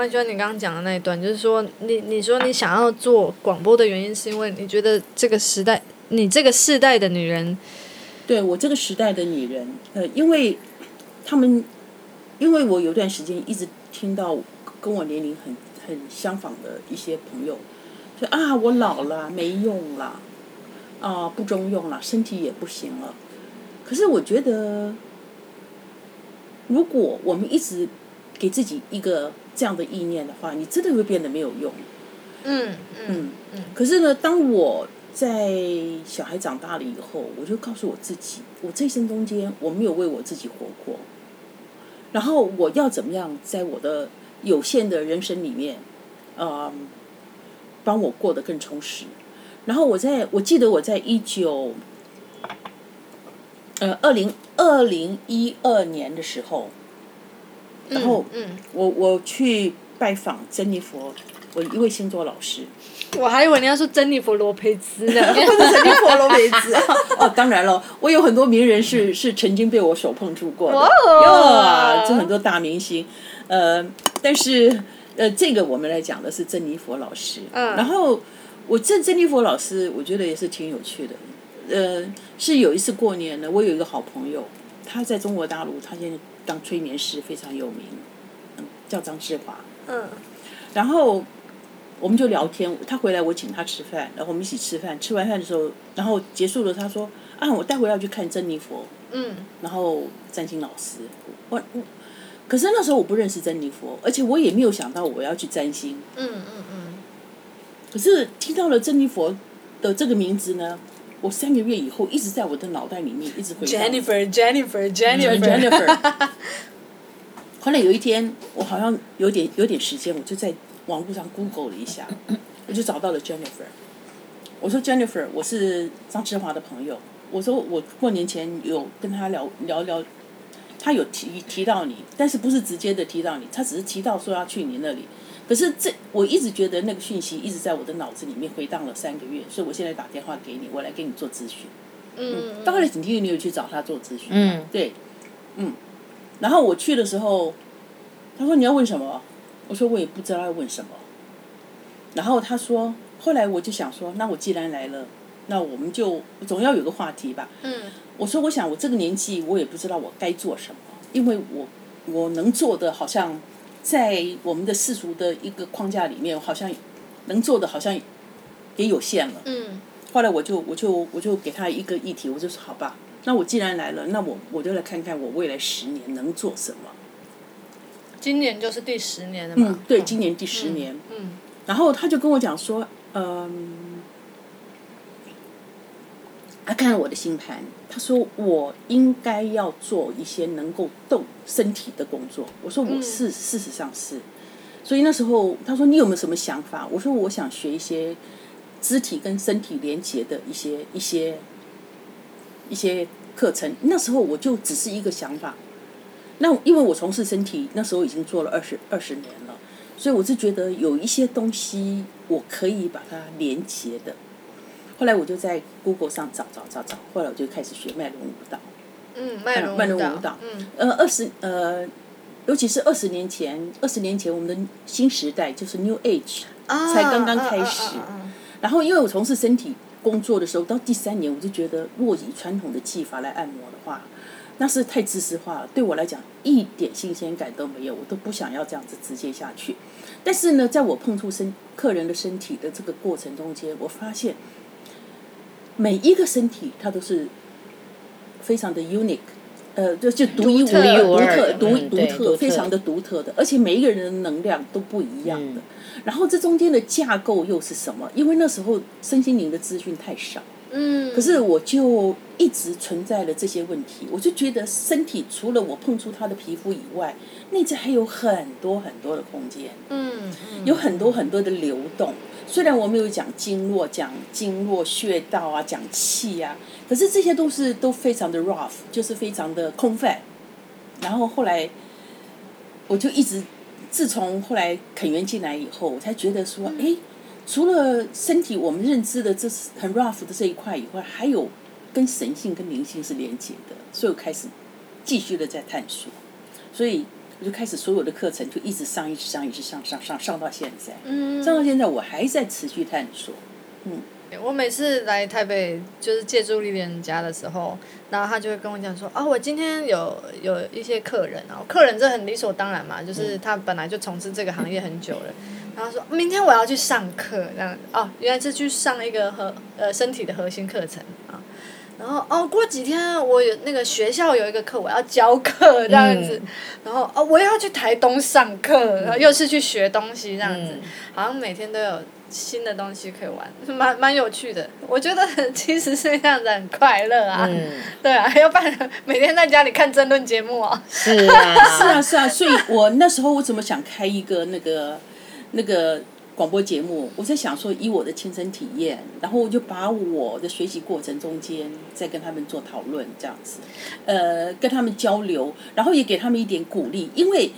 蛮喜欢你刚刚讲的那一段，就是说你你说你想要做广播的原因，是因为你觉得这个时代，你这个世代的女人，对我这个时代的女人，呃，因为他们，因为我有段时间一直听到跟我年龄很很相仿的一些朋友，说啊，我老了，没用了，啊，不中用了，身体也不行了。可是我觉得，如果我们一直给自己一个这样的意念的话，你真的会变得没有用。嗯嗯嗯。可是呢，当我在小孩长大了以后，我就告诉我自己，我这一生中间我没有为我自己活过。然后我要怎么样在我的有限的人生里面，呃，帮我过得更充实。然后我在我记得我在一九。呃，二零二零一二年的时候，然后我我去拜访珍妮佛，我一位星座老师。我还以为你要说珍妮佛罗培兹呢，不是珍妮佛罗培兹。哦，当然了，我有很多名人是是曾经被我手碰触过的，哇，这很多大明星。呃，但是呃，这个我们来讲的是珍妮佛老师。嗯。然后我这珍妮佛老师，我觉得也是挺有趣的。呃，是有一次过年呢，我有一个好朋友，他在中国大陆，他现在当催眠师非常有名，嗯，叫张志华。嗯。然后我们就聊天，他回来我请他吃饭，然后我们一起吃饭。吃完饭的时候，然后结束了，他说：“啊，我待会要去看珍妮佛。”嗯。然后占星老师，我我，可是那时候我不认识珍妮佛，而且我也没有想到我要去占星。嗯嗯嗯。可是听到了珍妮佛的这个名字呢？我三个月以后一直在我的脑袋里面一直回 Jennifer Jennifer Jennifer。后来有一天，我好像有点有点时间，我就在网络上 Google 了一下，我就找到了 Jennifer。我说 Jennifer，我是张志华的朋友。我说我过年前有跟他聊聊聊，他有提提到你，但是不是直接的提到你，他只是提到说要去你那里。可是这我一直觉得那个讯息一直在我的脑子里面回荡了三个月，所以我现在打电话给你，我来给你做咨询。嗯，当然，警惕你有去找他做咨询。嗯，对，嗯，然后我去的时候，他说你要问什么？我说我也不知道要问什么。然后他说，后来我就想说，那我既然来了，那我们就总要有个话题吧。嗯，我说我想我这个年纪我也不知道我该做什么，因为我我能做的好像。在我们的世俗的一个框架里面，好像能做的好像也有限了。嗯。后来我就我就我就给他一个议题，我就说好吧，那我既然来了，那我我就来看看我未来十年能做什么。今年就是第十年了嘛。嗯，对，今年第十年。嗯。然后他就跟我讲说，嗯。他看了我的星盘，他说我应该要做一些能够动身体的工作。我说我是事实上是，所以那时候他说你有没有什么想法？我说我想学一些肢体跟身体连接的一些一些一些课程。那时候我就只是一个想法。那因为我从事身体那时候已经做了二十二十年了，所以我是觉得有一些东西我可以把它连接的。后来我就在 Google 上找找找找，后来我就开始学脉轮舞蹈。嗯，脉轮舞蹈。嗯。呃，二十呃，尤其是二十年前，二十年前我们的新时代就是 New Age，才刚刚开始。然后因为我从事身体工作的时候，到第三年我就觉得，若以传统的技法来按摩的话，那是太知识化了，对我来讲一点新鲜感都没有，我都不想要这样子直接下去。但是呢，在我碰触身客人的身体的这个过程中间，我发现。每一个身体，它都是非常的 unique，呃，就就独一无二、独特、独独特、非常的独特的，而且每一个人的能量都不一样的。然后这中间的架构又是什么？因为那时候身心灵的资讯太少。嗯，可是我就一直存在了这些问题，我就觉得身体除了我碰触它的皮肤以外，内在还有很多很多的空间，嗯，有很多很多的流动。虽然我没有讲经络、讲经络穴道啊，讲气啊，可是这些都是都非常的 rough，就是非常的空泛。然后后来，我就一直，自从后来肯源进来以后，我才觉得说，哎。除了身体我们认知的这是很 rough 的这一块以外，还有跟神性跟灵性是连接的，所以我开始继续的在探索。所以我就开始所有的课程就一直上，一直上，一直上，上上上到现在，嗯上到现在我还在持续探索。嗯我每次来台北就是借住丽莲家的时候，然后他就会跟我讲说，啊，我今天有有一些客人啊，客人这很理所当然嘛，就是他本来就从事这个行业很久了。然后说明天我要去上课，这样哦，原来是去上一个核呃身体的核心课程啊。然后哦，过几天我有那个学校有一个课，我要教课这样子。然后哦，我也要去台东上课，然后又是去学东西这样子，好像每天都有新的东西可以玩，蛮蛮有趣的。我觉得 其实是这样子很快乐啊，对啊，要不然 每天在家里看争论节目啊。是啊，是啊，是啊，所以我那时候我怎么想开一个那个那个广播节目？我在想说，以我的亲身体验，然后我就把我的学习过程中间再跟他们做讨论，这样子，呃，跟他们交流，然后也给他们一点鼓励，因为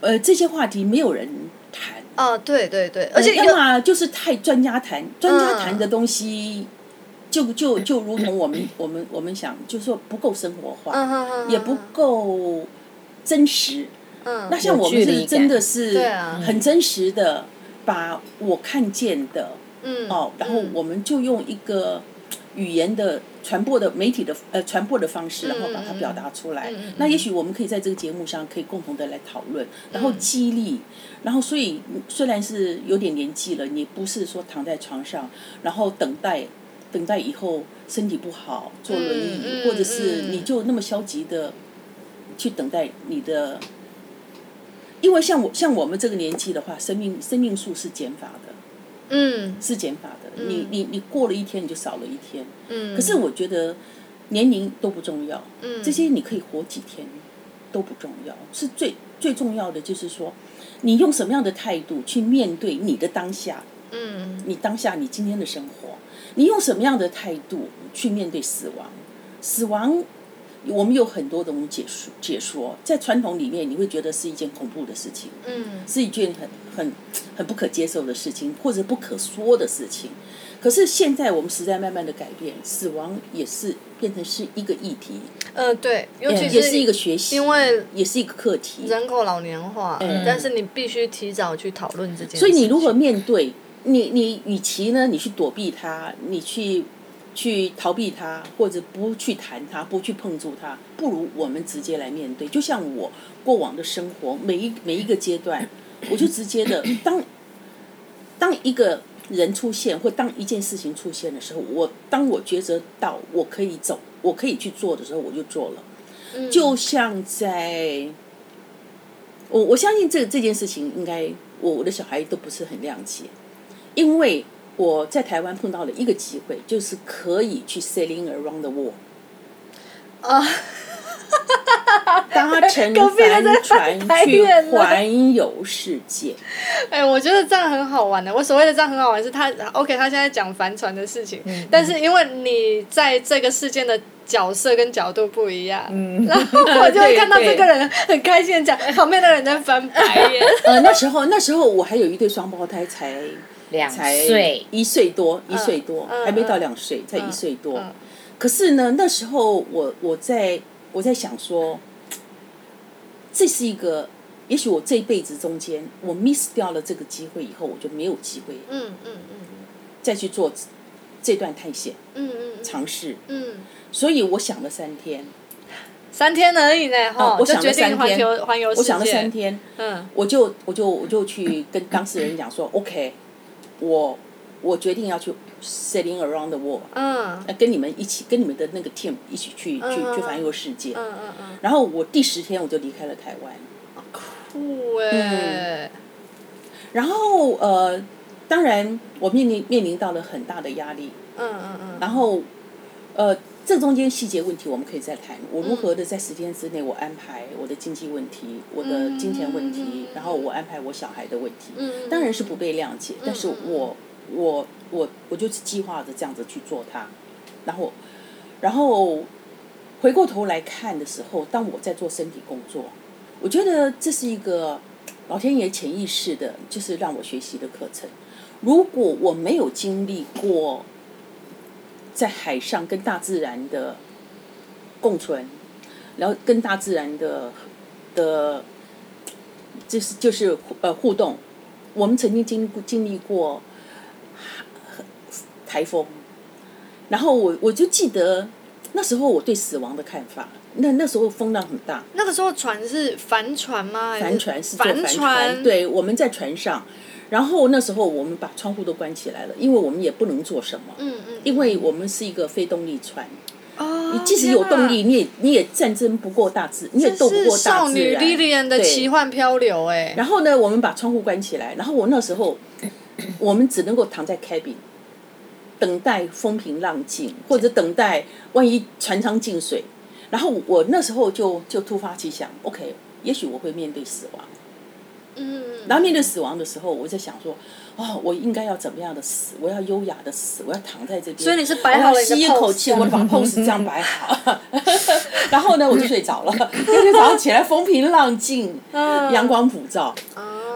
呃这些话题没有人谈。哦，对对对，而且要有么就是太专家谈，专家谈的东西，就就就如同我们 我们我们想，就是说不够生活化，也不够真实。嗯。那像我们有距离是真的是很真实的，把我看见的嗯。哦，然后嗯我们就用一个语言的传播的媒体的呃传播的方式，然后把它表达出来。那也许我们可以在这个节目上可以共同的来讨论，然嗯后激励，然后所以虽然是有点年纪了，你不是说躺在床上，然后等待等待以后身体不好坐轮椅，嗯嗯或者是嗯。你就那么消极的去等待你的。因为像我像我们这个年纪的话，生命生命数是减法的，嗯。是减法的。你你你过了一天，你就少了一天。嗯，可是我觉得年龄都不重要，嗯。这些你可以活几天都不重要，是最最重要的就是说，你用什么样的态度去面对你的当下，嗯。你当下你今天的生活，你用什么样的态度去面对死亡？死亡，我们有很多种解说，解说在传统里面，你会觉得是一件恐怖的事情，嗯是一件很很很不可接受的事情，或者不可说的事情。可是现在我们时代慢慢的改变，死亡也是变成是一个议题，呃对，尤其也是一个学习，因为也是一个课题。人口老年化，嗯但是你必须提早去讨论这件事。所以你如何面对你，你与其呢，你去躲避它，你去去逃避它，或者不去谈它，不去碰触它，不如我们直接来面对。就像我过往的生活，每一每一个阶段，我就直接的 当当一个人出现，或当一件事情出现的时候，我当我抉择到我可以走，我可以去做的时候，我就做了。嗯就像在，我我相信这这件事情应该我我的小孩都不是很谅解，因为我在台湾碰到了一个机会，就是可以去 sailing around the world，啊，搭乘 帆在船太去环游世界。哎、我觉得这样很好玩的。我所谓的这样很好玩，是他 OK，他现在讲帆船的事情，但是因为你在这个事件的角色跟角度不一样，然后我就会看到这个人很开心的讲，旁边的人在翻白眼。呃，那时候那时候我还有一对双胞胎才两才岁，一岁多，一岁多，嗯还没到两岁，才一岁多。嗯可是呢，那时候我我在我在想说，这是一个，也许我这一辈子中间，我 miss 掉了这个机会以后，我就没有机会嗯嗯嗯再去做这段探险嗯嗯嗯尝试。嗯，所以我想了三天，三天而已呢，哈、就我想了三天环游。我想了三天，嗯我就我就我就去跟当事人讲说，OK，我我决定要去 sailing around the world。嗯呃跟你们一起，跟你们的那个 team 一起去去嗯去环游世界。嗯嗯嗯，然后我第十天我就离开了台湾。酷哎、然后呃，当然我面临面临到了很大的压力。嗯嗯嗯，然后呃，这中间细节问题我们可以再谈。我如何的在十天之内，我安排我的经济问题、我的金钱问题，然后我安排我小孩的问题。嗯当然是不被谅解，但是我我我我就是计划着这样子去做它，然后然后回过头来看的时候，当我在做身体工作，我觉得这是一个老天爷潜意识的，就是让我学习的课程。如果我没有经历过在海上跟大自然的共存，然后跟大自然的的就是就是呃互动。我们曾经经过经历过台风，然后我我就记得那时候我对死亡的看法。那那时候风浪很大。那个时候船是帆船吗？帆船是坐帆船，对，我们在船上。然后那时候我们把窗户都关起来了，因为我们也不能做什么。嗯嗯。因为我们是一个非动力船。哦。你即使有动力，你也你也战争不过大自，你也斗不过大自然。少女 Lilian 的奇幻漂流，哎。然后呢，我们把窗户关起来，然后我那时候，我们只能够躺在 cabin，等待风平浪静，或者等待万一船舱进水。然后我那时候就就突发奇想，OK，也许我会面对死亡。嗯。然后面对死亡的时候，我在想说，哦，我应该要怎么样的死？我要优雅的死，我要躺在这边。所以你是摆好了吸一口气，我把 pose 这样摆好。然后呢，我就睡着了。第二天早上起来，风平浪静，阳光普照。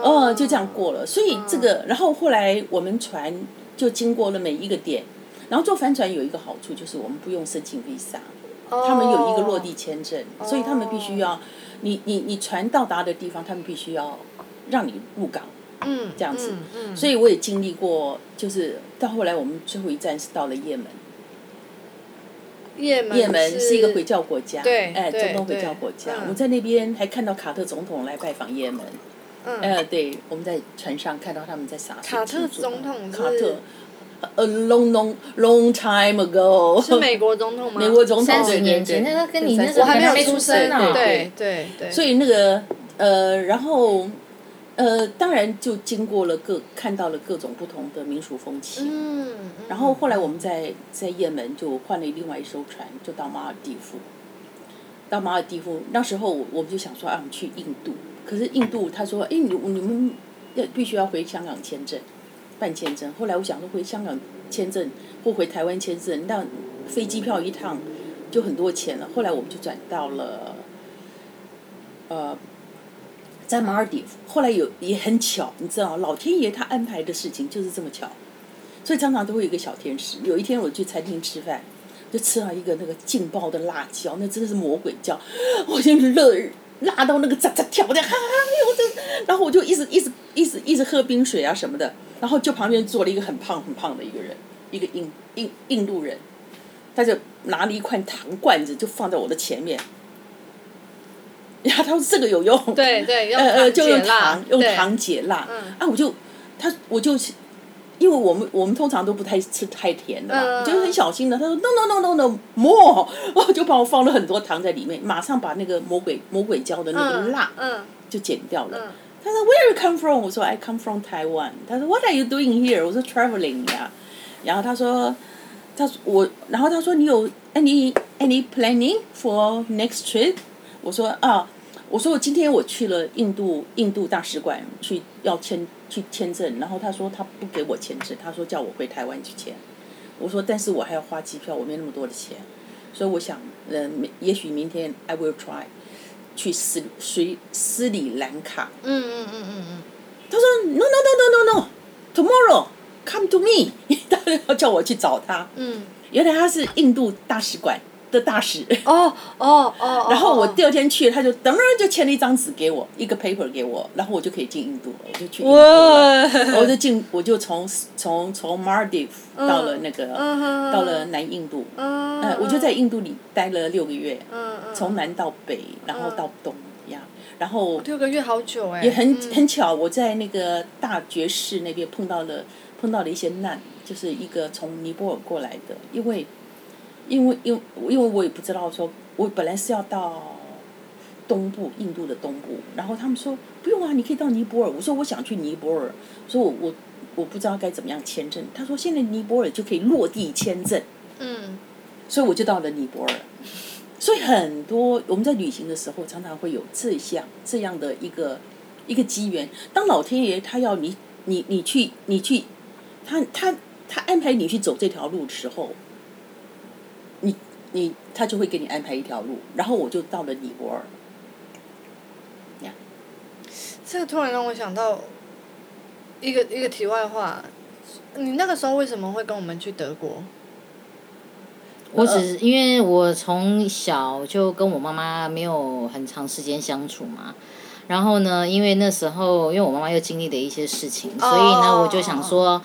哦。就这样过了。所以这个，然后后来我们船就经过了每一个点。然后坐帆船有一个好处，就是我们不用申请 visa。他们有一个落地签证，所以他们必须要，你你你船到达的地方，他们必须要让你入港，嗯，这样子，所以我也经历过，就是到后来我们最后一站是到了也门，也门也门是一个回教国家，对，哎，中东回教国家，我们在那边还看到卡特总统来拜访也门，嗯，呃，对，我们在船上看到他们在撒卡特总统卡特。A long, long, long time ago。是美国总统吗？美国总统三十年前，那个跟你那时候还没有出生呢。对对对。所以那个呃，然后呃，当然就经过了各看到了各种不同的民俗风情。嗯。然后后来我们在在也门就换了另外一艘船，就到马尔蒂夫。到马尔蒂夫那时候，我们就想说啊，我们去印度。可是印度他说，哎，你你们要必须要回香港签证。办签证，后来我想说回香港签证或回台湾签证，那飞机票一趟就很多钱了。后来我们就转到了，呃，在马尔蒂夫。后来有也很巧，你知道，老天爷他安排的事情就是这么巧，所以常常都会有一个小天使。有一天我去餐厅吃饭，就吃了一个那个劲爆的辣椒，那真的是魔鬼椒，我就乐辣到那个喳喳跳的，哈哈，我就，然后我就一直一直一直一直喝冰水啊什么的。然后就旁边坐了一个很胖很胖的一个人，一个印印印度人，他就拿了一块糖罐子就放在我的前面，然后他说这个有用，对对，呃呃，就用糖用糖解辣，嗯啊我就他我就。因为我们我们通常都不太吃太甜的嘛，就是很小心的。他说 no no no no no more，我就帮我放了很多糖在里面，马上把那个魔鬼魔鬼椒的那个辣就减掉了。他说 Where you come from？我说 I come from Taiwan。他说 What are you doing here？我说 Traveling 呀。然后他说，他说我，然后他说你有 any any planning for next trip？我说啊，我说我今天我去了印度印度大使馆去要签。去签证，然后他说他不给我签证，他说叫我回台湾去签。我说，但是我还要花机票，我没那么多的钱，所以我想，嗯，也许明天 I will try 去斯斯斯里兰卡。嗯嗯嗯嗯嗯。他说 No no no no no no，tomorrow come to me，他要叫我去找他。嗯。原来他是印度大使馆。的大使。哦哦哦，然后我第二天去，他就噔噔就签了一张纸给我，一个 paper 给我，然后我就可以进印度了，我就去印度了，我就进，我就从从从 Maldives 到了那个到了南印度，嗯，我就在印度里待了六个月，嗯嗯，从南到北，然后到东呀，然后六个月好久哎，也很很巧，我在那个大爵士那边碰到了碰到了一些难，就是一个从尼泊尔过来的，因为。因为，因为，因为我也不知道，说我本来是要到东部，印度的东部，然后他们说不用啊，你可以到尼泊尔。我说我想去尼泊尔，说我我我不知道该怎么样签证。他说现在尼泊尔就可以落地签证。嗯。所以我就到了尼泊尔。所以很多我们在旅行的时候，常常会有这样这样的一个一个机缘。当老天爷他要你你你去你去，他他他安排你去走这条路的时候。你你他就会给你安排一条路，然后我就到了尼泊尔。呀，这个突然让我想到一个一个题外话，你那个时候为什么会跟我们去德国？我只是因为我从小就跟我妈妈没有很长时间相处嘛，然后呢，因为那时候因为我妈妈又经历了一些事情，所以呢，我就想说，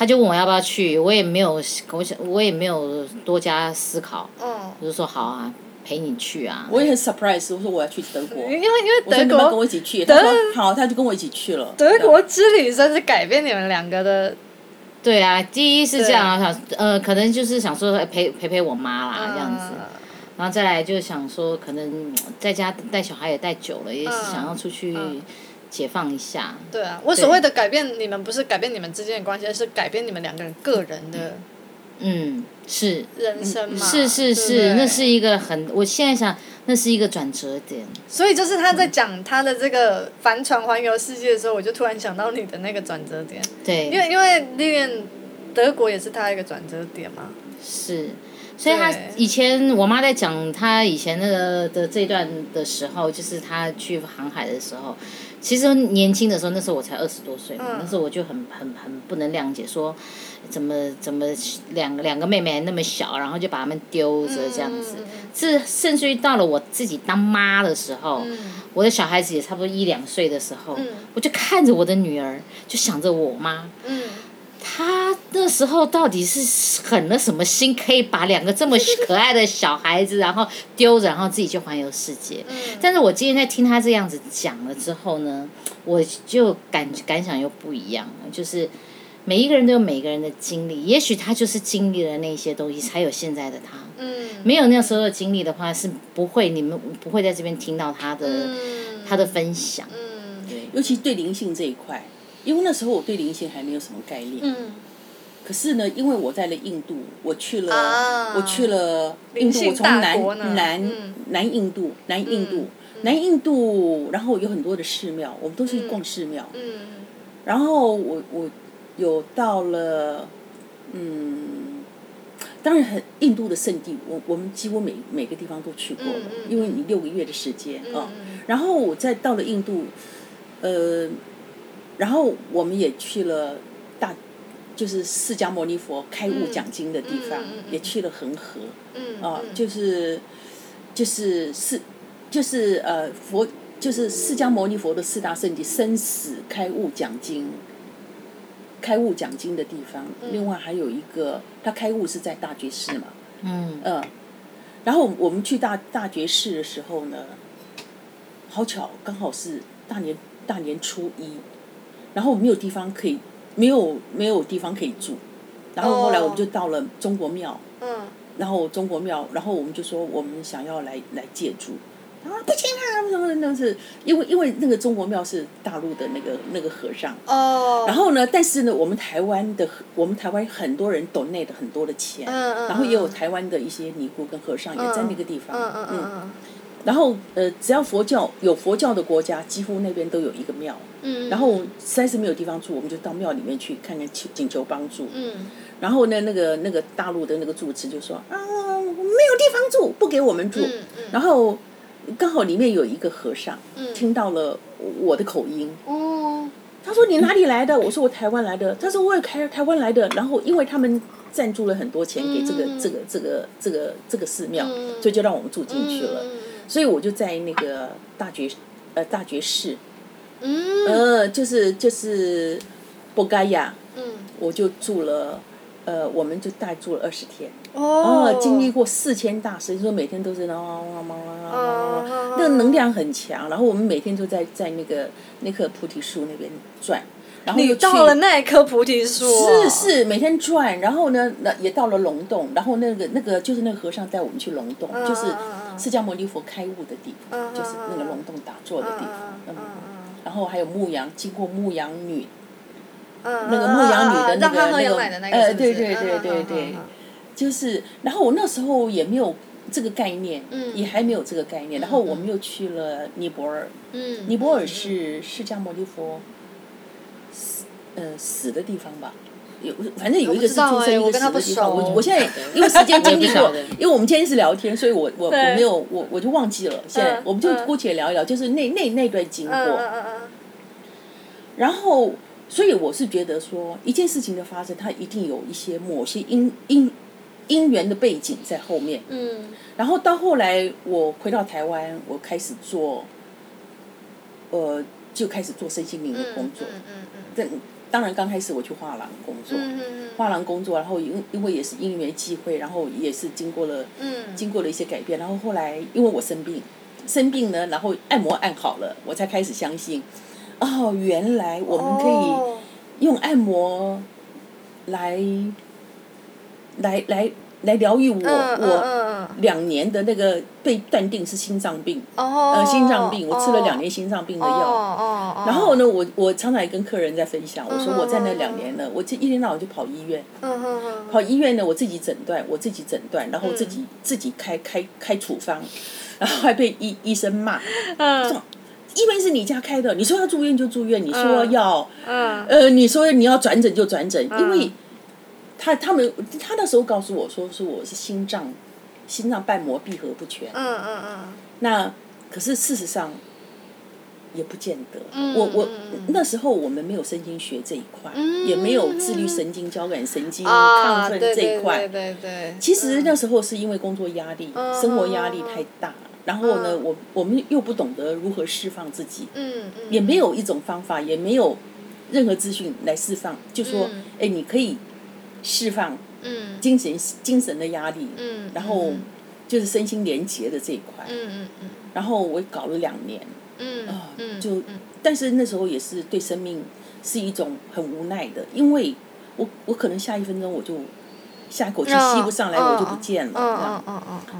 他就问我要不要去，我也没有，我想我也没有多加思考，嗯，我就说好啊，陪你去啊。我也很 surprise，我说我要去德国，因为因为德国你们要跟我一起去，他说好，他就跟我一起去了。德国之旅真是改变你们两个的，对啊，第一是这样啊，想呃，可能就是想说陪陪陪我妈啦，这样子。嗯然后再来就想说，可能在家带小孩也带久了，也是想要出去解放一下。对啊，我所谓的改变你们不是改变你们之间的关系，而是改变你们两个人个人的嗯，是人生嘛。是是是，对那是一个很，我现在想，那是一个转折点。所以就是他在讲他的这个帆船环游世界的时候，我就突然想到你的那个转折点，对，因为因为历练德国也是他一个转折点嘛。是，所以他以前我妈在讲他以前那个的这段的时候，就是他去航海的时候，其实年轻的时候，那时候我才二十多岁嘛，嗯。那时候我就很很很不能谅解，说怎么怎么两个两个妹妹那么小，然后就把她们丢着这样子。嗯是甚至于到了我自己当妈的时候，嗯。我的小孩子也差不多一两岁的时候，嗯。我就看着我的女儿，就想着我妈。嗯，他那时候到底是狠了什么心，可以把两个这么可爱的小孩子，然后丢着，然后自己去环游世界？嗯。但是我今天在听他这样子讲了之后呢，我就感感想又不一样了，就是每一个人都有每一个人的经历，也许他就是经历了那些东西，才有现在的他。嗯。没有那时候的经历的话，是不会你们不会在这边听到他的、嗯。他的分享。嗯。尤其对灵性这一块，因为那时候我对灵性还没有什么概念。嗯。可是呢，因为我在了印度，我去了，啊。我去了印度，我从南南、嗯。南印度，南印度，南印度，然后有很多的寺庙，我们都是去逛寺庙。嗯然后我我有到了，嗯，当然很印度的圣地，我我们几乎每每个地方都去过了，因为你六个月的时间啊、嗯。然后我再到了印度，呃，然后我们也去了大，就是释迦牟尼佛开悟讲经的地方，也去了恒河嗯啊、就是就是是就是呃佛就是释迦牟尼佛的四大圣地生死开悟讲经。开悟讲经的地方，另外还有一个，他开悟是在大觉寺嘛，嗯。嗯，然后我们去大大觉寺的时候呢，好巧，刚好是大年大年初一，然后没有地方可以，没有没有地方可以住，然后后来我们就到了中国庙，嗯。然后中国庙，然后我们就说我们想要来来借住，啊不行啊，什么那是因为因为那个中国庙是大陆的那个那个和尚，哦，然后呢，但是呢，我们台湾的我们台湾很多人 donate 很多的钱，嗯嗯然后也有台湾的一些尼姑跟和尚也在那个地方，嗯嗯嗯。嗯然后呃，只要佛教有佛教的国家，几乎那边都有一个庙，嗯，然后实在是没有地方住，我们就到庙里面去看看请请求帮助，嗯。然后呢，那个那个大陆的那个住持就说啊，没有地方住，不给我们住，嗯嗯。然后刚好里面有一个和尚，嗯。听到了我的口音，哦。他说你哪里来的？我说我台湾来的。他说我也台台湾来的。然后因为他们赞助了很多钱给这个、嗯。这个这个这个这个寺庙，嗯。所以就让我们住进去了。嗯所以我就在那个大觉呃大觉寺，嗯呃就是就是波盖亚，嗯我就住了。呃，我们就大概住了二十天，哦呃，经历过四千大师，说每天都是那哦那个能量很强。然后我们每天都在在那个那棵菩提树那边转，然后你又到了那一棵菩提树哦，是是，每天转，然后呢，那也到了龙洞，然后那个那个就是那个和尚带我们去龙洞，嗯就是释迦牟尼佛开悟的地方，嗯就是那个龙洞打坐的地方，然后还有牧羊，经过牧羊女，嗯那个牧羊女的那个那个呃对对对对对就是，然后我那时候也没有这个概念，嗯。也还没有这个概念，然后我们又去了尼泊尔，嗯，尼泊尔是释迦牟尼佛死呃死的地方吧？有反正有一个是出生，一个死的地方。我熟我现在 因为时间经历过因为我们今天是聊天，所以我我我没有我我就忘记了。现在嗯我们就嗯姑且聊一聊，就是那那那段经过。然后，所以我是觉得说，一件事情的发生，它一定有一些某些因因因缘的背景在后面。嗯然后到后来，我回到台湾，我开始做呃就开始做身心灵的工作。嗯嗯嗯但当然刚开始我去画廊工作，画廊工作，然后因因为也是因缘际会，然后也是经过了嗯。经过了一些改变，然后后来因为我生病，生病呢，然后按摩按好了，我才开始相信，哦，原来我们可哦。以用按摩来来来来疗愈我、我嗯两年的那个被断定是心脏病，哦。呃，心脏病，我吃了两年心脏病的药。哦哦哦，然后呢，我我常常也跟客人在分享，我说我在那两年呢，我这一天到晚就跑医院，跑医院呢，我自己诊断，我自己诊断，然后自己、自己开开开处方，然后还被医医生骂，嗯。医院是你家开的，你说要住院就住院，你说要、嗯。呃，你说你要转诊就转诊，因为他他们他那时候告诉我说是我是心脏心脏瓣膜闭合不全，嗯嗯嗯。那可是事实上也不见得。嗯我我、那时候我们没有神经学这一块，嗯也没有自律神经、交感神经、啊，亢奋这一块。对对对对，其实那时候是因为工作压力、嗯生活压力太大，然后呢，我我们又不懂得如何释放自己，嗯嗯。也没有一种方法，也没有任何资讯来释放，就说，嗯。哎、你可以释放嗯。精神精神的压力，嗯，然后就是身心连结的这一块。嗯嗯嗯。然后我搞了两年，嗯啊嗯，就但是那时候也是对生命是一种很无奈的，因为我我可能下一分钟我就下一口气吸不上来，我就不见了，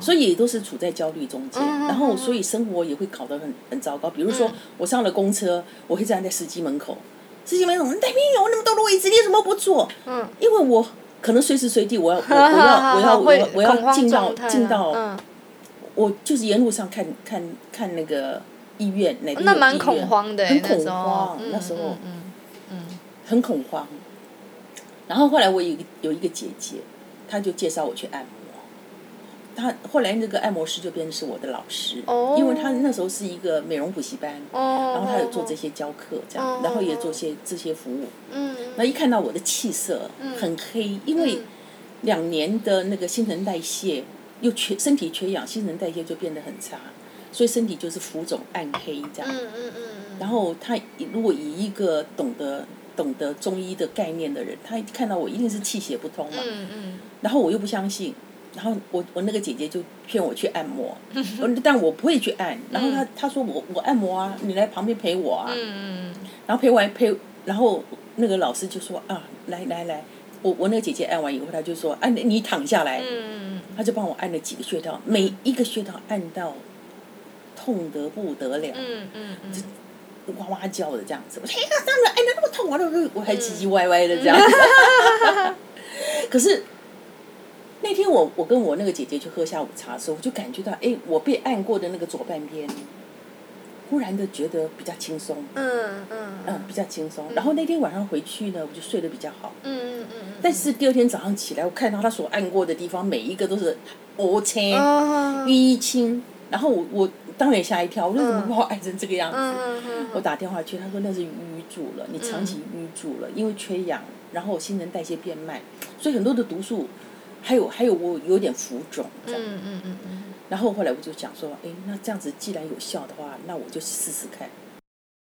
所以也都是处在焦虑中间，然后所以生活也会搞得很很糟糕。比如说我上了公车，我会站在司机门口，司机门口，代兵有那么多的位置，你怎么不坐？嗯，因为我可能随时随地我要我 我要我要我要我要进到进到，嗯，我就是沿路上看看看那个医院哪边有那蛮恐慌的，很恐慌，嗯那时候。嗯嗯。很恐慌。然后后来我有一个有一个姐姐，她就介绍我去按摩。她后来那个按摩师就变成是我的老师，哦因为他那时候是一个美容补习班，哦，然后他有做这些教课这样，哦然后也做些这些服务。嗯，那一看到我的气色很黑，因为两年的那个新陈代谢又缺身体缺氧，新陈代谢就变得很差，所以身体就是浮肿暗黑这样。嗯嗯嗯然后他如果以一个懂得懂得中医的概念的人，他一看到我一定是气血不通嘛。嗯嗯然后我又不相信，然后我我那个姐姐就骗我去按摩，我但我不会去按。然后她她说我我按摩啊，你来旁边陪我啊。嗯然后陪完陪，然后那个老师就说啊，来来来，我我那个姐姐按完以后，她就说，啊你你躺下来，嗯她就帮我按了几个穴道，每一个穴道按到痛得不得了。嗯嗯嗯哇哇叫的这样子，我说哎呀，他们按的那么痛，我都我还唧唧歪歪的这样。可是那天我我跟我那个姐姐去喝下午茶的时候，我就感觉到，哎，我被按过的那个左半边，忽然的觉得比较轻松，嗯嗯。嗯，比较轻松。然后那天晚上回去呢，我就睡得比较好。嗯嗯但是第二天早上起来，我看到他所按过的地方，每一个都是凹青、嗯淤青，然后我我当然也吓一跳，我说怎么把我按成这个样子？嗯 我打电话去，他说那是淤住了，你长期淤住了，因为缺氧，然后新陈代谢变慢，所以很多的毒素，还有还有我有点浮肿这样。嗯嗯嗯嗯然后后来我就想说，哎，那这样子既然有效的话，那我就试试看。